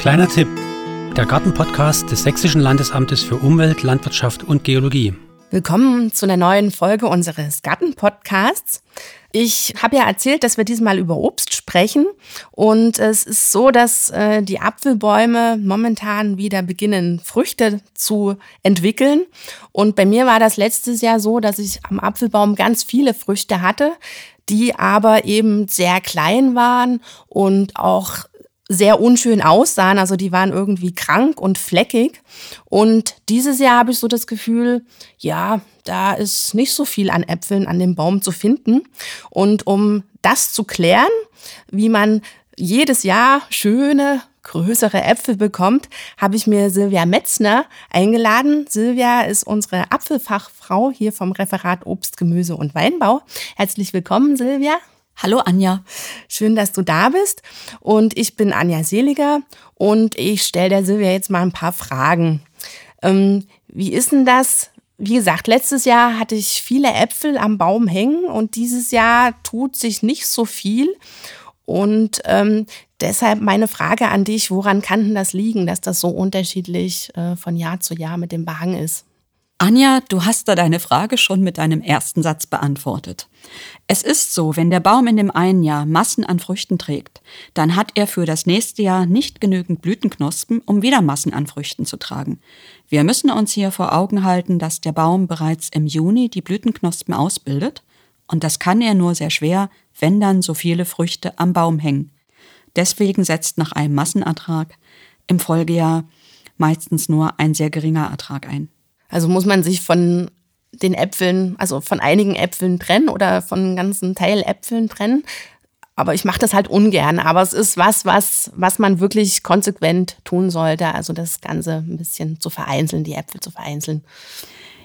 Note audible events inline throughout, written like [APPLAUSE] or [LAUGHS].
Kleiner Tipp: Der Gartenpodcast des Sächsischen Landesamtes für Umwelt, Landwirtschaft und Geologie. Willkommen zu einer neuen Folge unseres Gartenpodcasts. Ich habe ja erzählt, dass wir diesmal über Obst sprechen. Und es ist so, dass äh, die Apfelbäume momentan wieder beginnen, Früchte zu entwickeln. Und bei mir war das letztes Jahr so, dass ich am Apfelbaum ganz viele Früchte hatte, die aber eben sehr klein waren und auch sehr unschön aussahen. Also die waren irgendwie krank und fleckig. Und dieses Jahr habe ich so das Gefühl, ja, da ist nicht so viel an Äpfeln an dem Baum zu finden. Und um das zu klären, wie man jedes Jahr schöne, größere Äpfel bekommt, habe ich mir Silvia Metzner eingeladen. Silvia ist unsere Apfelfachfrau hier vom Referat Obst, Gemüse und Weinbau. Herzlich willkommen, Silvia. Hallo Anja. Schön, dass du da bist. Und ich bin Anja Seliger und ich stelle der Silvia jetzt mal ein paar Fragen. Ähm, wie ist denn das? Wie gesagt, letztes Jahr hatte ich viele Äpfel am Baum hängen und dieses Jahr tut sich nicht so viel. Und ähm, deshalb meine Frage an dich, woran kann denn das liegen, dass das so unterschiedlich äh, von Jahr zu Jahr mit dem Behang ist? Anja, du hast da deine Frage schon mit deinem ersten Satz beantwortet. Es ist so, wenn der Baum in dem einen Jahr Massen an Früchten trägt, dann hat er für das nächste Jahr nicht genügend Blütenknospen, um wieder Massen an Früchten zu tragen. Wir müssen uns hier vor Augen halten, dass der Baum bereits im Juni die Blütenknospen ausbildet, und das kann er nur sehr schwer, wenn dann so viele Früchte am Baum hängen. Deswegen setzt nach einem Massenertrag im Folgejahr meistens nur ein sehr geringer Ertrag ein. Also muss man sich von den Äpfeln, also von einigen Äpfeln trennen oder von einem ganzen Teil Äpfeln trennen. Aber ich mache das halt ungern. Aber es ist was, was, was man wirklich konsequent tun sollte. Also das Ganze ein bisschen zu vereinzeln, die Äpfel zu vereinzeln.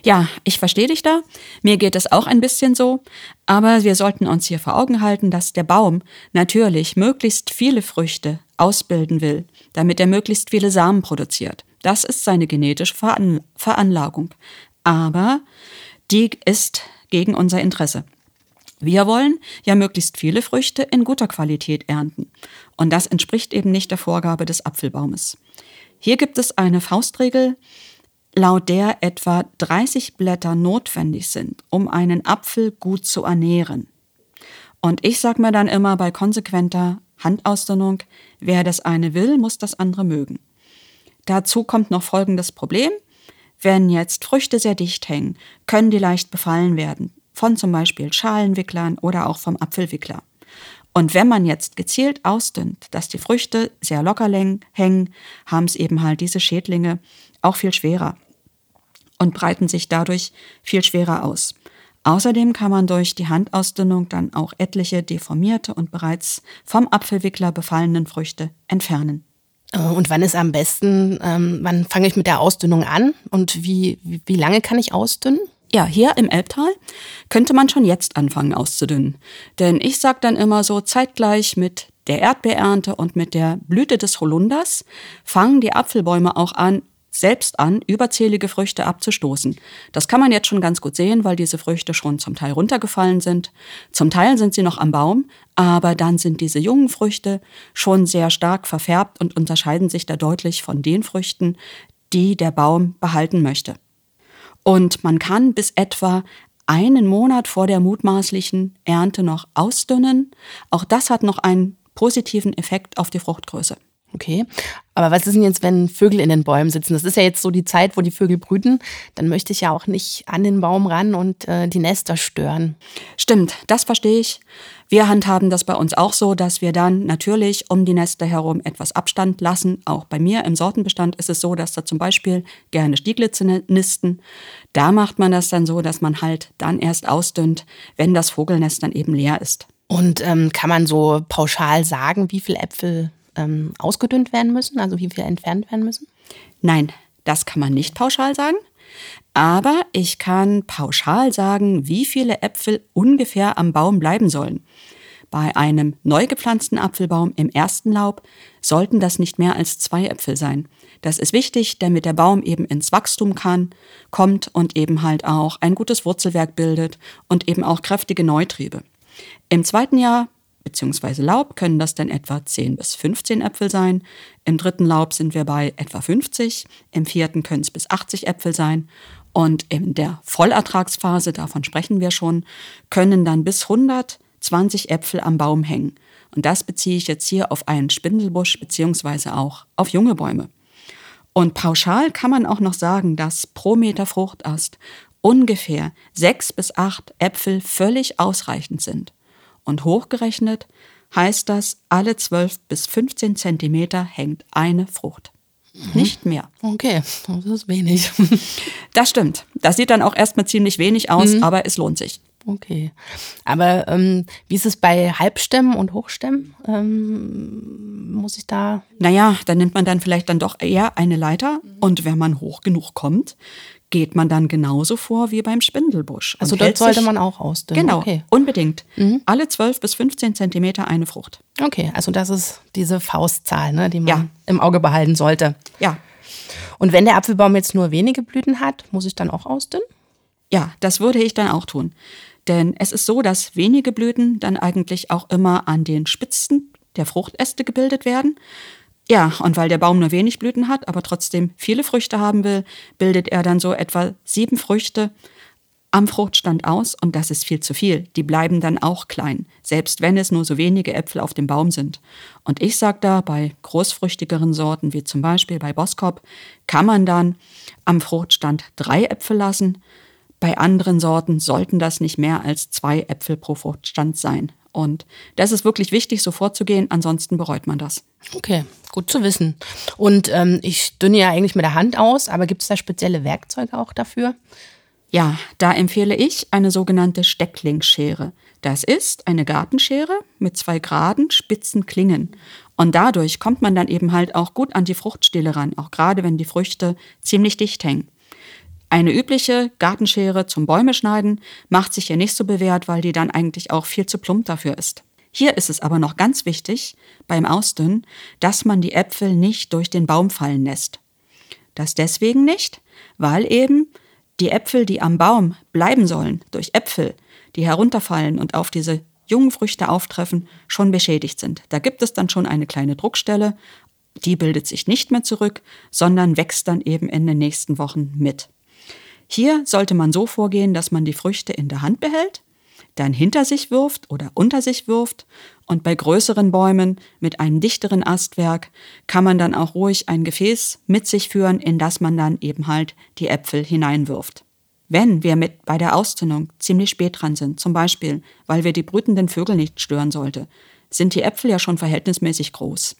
Ja, ich verstehe dich da. Mir geht es auch ein bisschen so. Aber wir sollten uns hier vor Augen halten, dass der Baum natürlich möglichst viele Früchte ausbilden will, damit er möglichst viele Samen produziert. Das ist seine genetische Veranlagung. Aber die ist gegen unser Interesse. Wir wollen ja möglichst viele Früchte in guter Qualität ernten. Und das entspricht eben nicht der Vorgabe des Apfelbaumes. Hier gibt es eine Faustregel, laut der etwa 30 Blätter notwendig sind, um einen Apfel gut zu ernähren. Und ich sage mir dann immer bei konsequenter Handausdünnung, wer das eine will, muss das andere mögen. Dazu kommt noch folgendes Problem. Wenn jetzt Früchte sehr dicht hängen, können die leicht befallen werden. Von zum Beispiel Schalenwicklern oder auch vom Apfelwickler. Und wenn man jetzt gezielt ausdünnt, dass die Früchte sehr locker hängen, haben es eben halt diese Schädlinge auch viel schwerer und breiten sich dadurch viel schwerer aus. Außerdem kann man durch die Handausdünnung dann auch etliche deformierte und bereits vom Apfelwickler befallenen Früchte entfernen. Äh, und wann ist am besten, ähm, wann fange ich mit der Ausdünnung an und wie, wie, wie lange kann ich ausdünnen? Ja, hier im Elbtal könnte man schon jetzt anfangen auszudünnen. Denn ich sage dann immer so, zeitgleich mit der Erdbeerernte und mit der Blüte des Holunders fangen die Apfelbäume auch an, selbst an, überzählige Früchte abzustoßen. Das kann man jetzt schon ganz gut sehen, weil diese Früchte schon zum Teil runtergefallen sind. Zum Teil sind sie noch am Baum, aber dann sind diese jungen Früchte schon sehr stark verfärbt und unterscheiden sich da deutlich von den Früchten, die der Baum behalten möchte. Und man kann bis etwa einen Monat vor der mutmaßlichen Ernte noch ausdünnen. Auch das hat noch einen positiven Effekt auf die Fruchtgröße. Okay. Aber was ist denn jetzt, wenn Vögel in den Bäumen sitzen? Das ist ja jetzt so die Zeit, wo die Vögel brüten. Dann möchte ich ja auch nicht an den Baum ran und äh, die Nester stören. Stimmt, das verstehe ich. Wir handhaben das bei uns auch so, dass wir dann natürlich um die Nester herum etwas Abstand lassen. Auch bei mir im Sortenbestand ist es so, dass da zum Beispiel gerne Stieglitze nisten. Da macht man das dann so, dass man halt dann erst ausdünnt, wenn das Vogelnest dann eben leer ist. Und ähm, kann man so pauschal sagen, wie viele Äpfel ähm, ausgedünnt werden müssen, also wie viel entfernt werden müssen? Nein, das kann man nicht pauschal sagen. Aber ich kann pauschal sagen, wie viele Äpfel ungefähr am Baum bleiben sollen. Bei einem neu gepflanzten Apfelbaum im ersten Laub sollten das nicht mehr als zwei Äpfel sein. Das ist wichtig, damit der Baum eben ins Wachstum kann, kommt und eben halt auch ein gutes Wurzelwerk bildet und eben auch kräftige Neutriebe. Im zweiten Jahr bzw. Laub können das dann etwa 10 bis 15 Äpfel sein. Im dritten Laub sind wir bei etwa 50, im vierten können es bis 80 Äpfel sein. Und in der Vollertragsphase, davon sprechen wir schon, können dann bis 120 Äpfel am Baum hängen. Und das beziehe ich jetzt hier auf einen Spindelbusch bzw. auch auf junge Bäume. Und pauschal kann man auch noch sagen, dass pro Meter Fruchtast ungefähr sechs bis acht Äpfel völlig ausreichend sind. Und hochgerechnet heißt das, alle 12 bis 15 Zentimeter hängt eine Frucht. Mhm. Nicht mehr. Okay, das ist wenig. [LAUGHS] Das stimmt. Das sieht dann auch erstmal ziemlich wenig aus, mhm. aber es lohnt sich. Okay. Aber ähm, wie ist es bei Halbstämmen und Hochstämmen? Ähm, muss ich da. Naja, da nimmt man dann vielleicht dann doch eher eine Leiter und wenn man hoch genug kommt, geht man dann genauso vor wie beim Spindelbusch. Also dort sollte man auch ausdünnen. Genau, okay. unbedingt. Mhm. Alle 12 bis 15 Zentimeter eine Frucht. Okay, also das ist diese Faustzahl, ne, die man ja. im Auge behalten sollte. Ja. Und wenn der Apfelbaum jetzt nur wenige Blüten hat, muss ich dann auch ausdünnen? Ja, das würde ich dann auch tun. Denn es ist so, dass wenige Blüten dann eigentlich auch immer an den Spitzen der Fruchtäste gebildet werden. Ja, und weil der Baum nur wenig Blüten hat, aber trotzdem viele Früchte haben will, bildet er dann so etwa sieben Früchte am Fruchtstand aus und das ist viel zu viel. Die bleiben dann auch klein, selbst wenn es nur so wenige Äpfel auf dem Baum sind. Und ich sage da, bei großfrüchtigeren Sorten, wie zum Beispiel bei Boskop, kann man dann am Fruchtstand drei Äpfel lassen. Bei anderen Sorten sollten das nicht mehr als zwei Äpfel pro Fruchtstand sein. Und das ist wirklich wichtig, so vorzugehen, ansonsten bereut man das. Okay, gut zu wissen. Und ähm, ich dünne ja eigentlich mit der Hand aus, aber gibt es da spezielle Werkzeuge auch dafür? Ja, da empfehle ich eine sogenannte Stecklingsschere. Das ist eine Gartenschere mit zwei geraden, spitzen Klingen. Und dadurch kommt man dann eben halt auch gut an die Fruchtstiele ran, auch gerade wenn die Früchte ziemlich dicht hängen. Eine übliche Gartenschere zum Bäume schneiden macht sich ja nicht so bewährt, weil die dann eigentlich auch viel zu plump dafür ist. Hier ist es aber noch ganz wichtig beim Ausdünnen, dass man die Äpfel nicht durch den Baum fallen lässt. Das deswegen nicht, weil eben die Äpfel, die am Baum bleiben sollen, durch Äpfel, die herunterfallen und auf diese jungen Früchte auftreffen, schon beschädigt sind. Da gibt es dann schon eine kleine Druckstelle, die bildet sich nicht mehr zurück, sondern wächst dann eben in den nächsten Wochen mit. Hier sollte man so vorgehen, dass man die Früchte in der Hand behält, dann hinter sich wirft oder unter sich wirft und bei größeren Bäumen mit einem dichteren Astwerk kann man dann auch ruhig ein Gefäß mit sich führen, in das man dann eben halt die Äpfel hineinwirft. Wenn wir mit bei der Auszündung ziemlich spät dran sind, zum Beispiel, weil wir die brütenden Vögel nicht stören sollte, sind die Äpfel ja schon verhältnismäßig groß.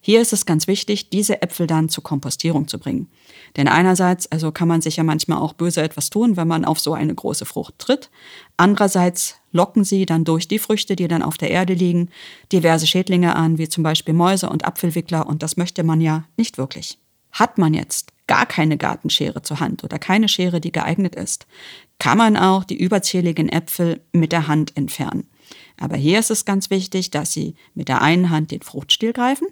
Hier ist es ganz wichtig, diese Äpfel dann zur Kompostierung zu bringen. Denn einerseits, also kann man sich ja manchmal auch böse etwas tun, wenn man auf so eine große Frucht tritt. Andererseits locken sie dann durch die Früchte, die dann auf der Erde liegen, diverse Schädlinge an, wie zum Beispiel Mäuse und Apfelwickler, und das möchte man ja nicht wirklich. Hat man jetzt gar keine Gartenschere zur Hand oder keine Schere, die geeignet ist, kann man auch die überzähligen Äpfel mit der Hand entfernen. Aber hier ist es ganz wichtig, dass Sie mit der einen Hand den Fruchtstiel greifen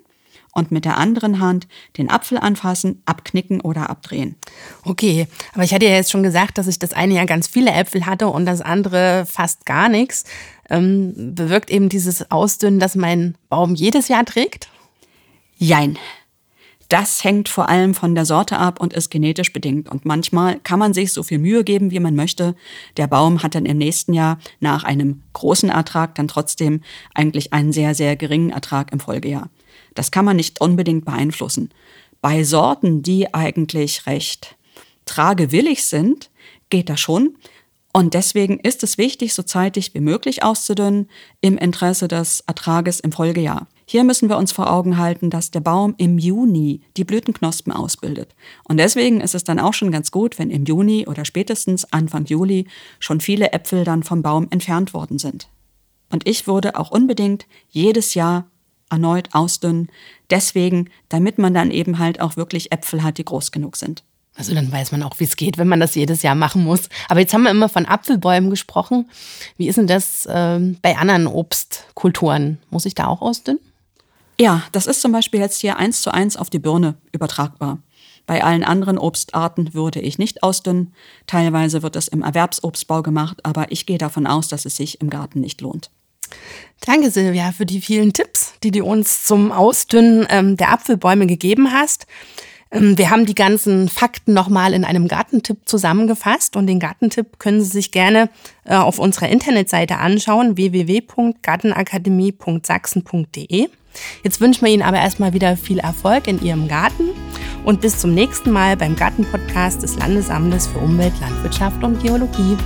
und mit der anderen Hand den Apfel anfassen, abknicken oder abdrehen. Okay, aber ich hatte ja jetzt schon gesagt, dass ich das eine Jahr ganz viele Äpfel hatte und das andere fast gar nichts. Ähm, bewirkt eben dieses Ausdünnen, dass mein Baum jedes Jahr trägt? Jein. Das hängt vor allem von der Sorte ab und ist genetisch bedingt. Und manchmal kann man sich so viel Mühe geben, wie man möchte. Der Baum hat dann im nächsten Jahr nach einem großen Ertrag dann trotzdem eigentlich einen sehr, sehr geringen Ertrag im Folgejahr. Das kann man nicht unbedingt beeinflussen. Bei Sorten, die eigentlich recht tragewillig sind, geht das schon. Und deswegen ist es wichtig, so zeitig wie möglich auszudünnen im Interesse des Ertrages im Folgejahr. Hier müssen wir uns vor Augen halten, dass der Baum im Juni die Blütenknospen ausbildet. Und deswegen ist es dann auch schon ganz gut, wenn im Juni oder spätestens Anfang Juli schon viele Äpfel dann vom Baum entfernt worden sind. Und ich würde auch unbedingt jedes Jahr erneut ausdünnen. Deswegen, damit man dann eben halt auch wirklich Äpfel hat, die groß genug sind. Also dann weiß man auch, wie es geht, wenn man das jedes Jahr machen muss. Aber jetzt haben wir immer von Apfelbäumen gesprochen. Wie ist denn das äh, bei anderen Obstkulturen? Muss ich da auch ausdünnen? Ja, das ist zum Beispiel jetzt hier eins zu eins auf die Birne übertragbar. Bei allen anderen Obstarten würde ich nicht ausdünnen. Teilweise wird es im Erwerbsobstbau gemacht, aber ich gehe davon aus, dass es sich im Garten nicht lohnt. Danke, Silvia, für die vielen Tipps, die du uns zum Ausdünnen ähm, der Apfelbäume gegeben hast. Ähm, wir haben die ganzen Fakten nochmal in einem Gartentipp zusammengefasst und den Gartentipp können Sie sich gerne äh, auf unserer Internetseite anschauen, www.gartenakademie.sachsen.de. Jetzt wünschen wir Ihnen aber erstmal wieder viel Erfolg in Ihrem Garten und bis zum nächsten Mal beim Gartenpodcast des Landesamtes für Umwelt, Landwirtschaft und Geologie.